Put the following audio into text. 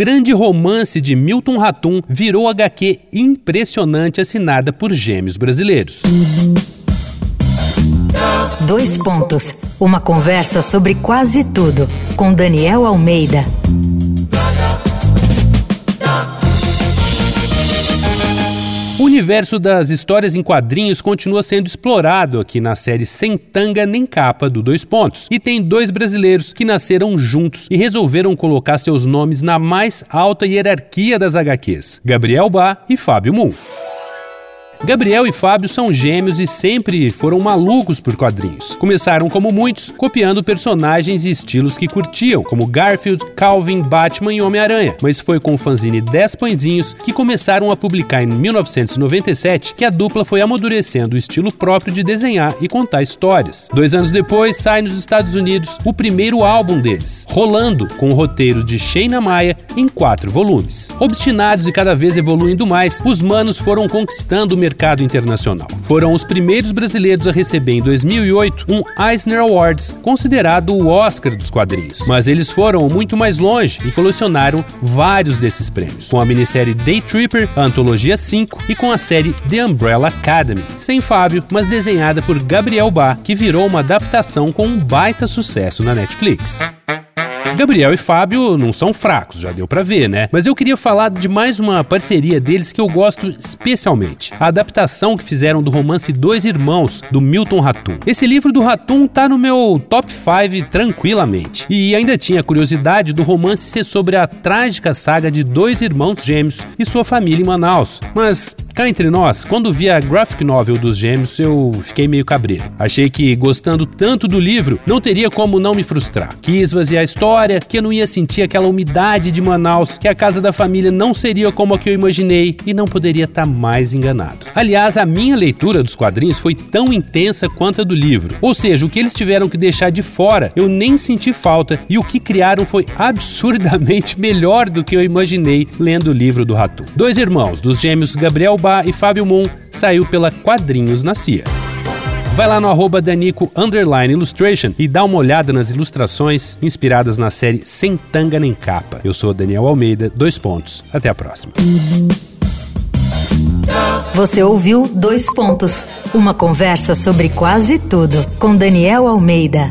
grande romance de Milton Ratum virou HQ impressionante assinada por gêmeos brasileiros. Dois pontos. Uma conversa sobre quase tudo com Daniel Almeida. O universo das histórias em quadrinhos continua sendo explorado aqui na série Sem Tanga Nem Capa do Dois Pontos. E tem dois brasileiros que nasceram juntos e resolveram colocar seus nomes na mais alta hierarquia das HQs: Gabriel Bá e Fábio Moon. Gabriel e Fábio são gêmeos e sempre foram malucos por quadrinhos. Começaram como muitos, copiando personagens e estilos que curtiam, como Garfield, Calvin, Batman e Homem-Aranha. Mas foi com o fanzine 10 Pãezinhos que começaram a publicar em 1997 que a dupla foi amadurecendo o estilo próprio de desenhar e contar histórias. Dois anos depois, sai nos Estados Unidos o primeiro álbum deles, Rolando, com o roteiro de Sheina Maia em quatro volumes. Obstinados e cada vez evoluindo mais, os manos foram conquistando o mercado internacional. Foram os primeiros brasileiros a receber em 2008 um Eisner Awards, considerado o Oscar dos quadrinhos. Mas eles foram muito mais longe e colecionaram vários desses prêmios, com a minissérie Day Tripper, a antologia 5 e com a série The Umbrella Academy, sem Fábio, mas desenhada por Gabriel Bá, que virou uma adaptação com um baita sucesso na Netflix. Gabriel e Fábio não são fracos, já deu para ver, né? Mas eu queria falar de mais uma parceria deles que eu gosto especialmente. A adaptação que fizeram do romance Dois Irmãos, do Milton Ratum. Esse livro do Ratum tá no meu top 5 tranquilamente. E ainda tinha a curiosidade do romance ser sobre a trágica saga de dois irmãos gêmeos e sua família em Manaus. Mas Cá entre nós, quando vi a graphic novel dos gêmeos, eu fiquei meio cabreiro. Achei que, gostando tanto do livro, não teria como não me frustrar. Quis esvaziar a história, que eu não ia sentir aquela umidade de Manaus, que a casa da família não seria como a que eu imaginei e não poderia estar tá mais enganado. Aliás, a minha leitura dos quadrinhos foi tão intensa quanto a do livro. Ou seja, o que eles tiveram que deixar de fora, eu nem senti falta e o que criaram foi absurdamente melhor do que eu imaginei lendo o livro do Ratu. Dois irmãos, dos gêmeos Gabriel E Fábio Moon saiu pela Quadrinhos na CIA. Vai lá no arroba Danico Illustration e dá uma olhada nas ilustrações inspiradas na série Sem Tanga Nem Capa. Eu sou Daniel Almeida, dois pontos. Até a próxima. Você ouviu Dois Pontos, uma conversa sobre quase tudo com Daniel Almeida.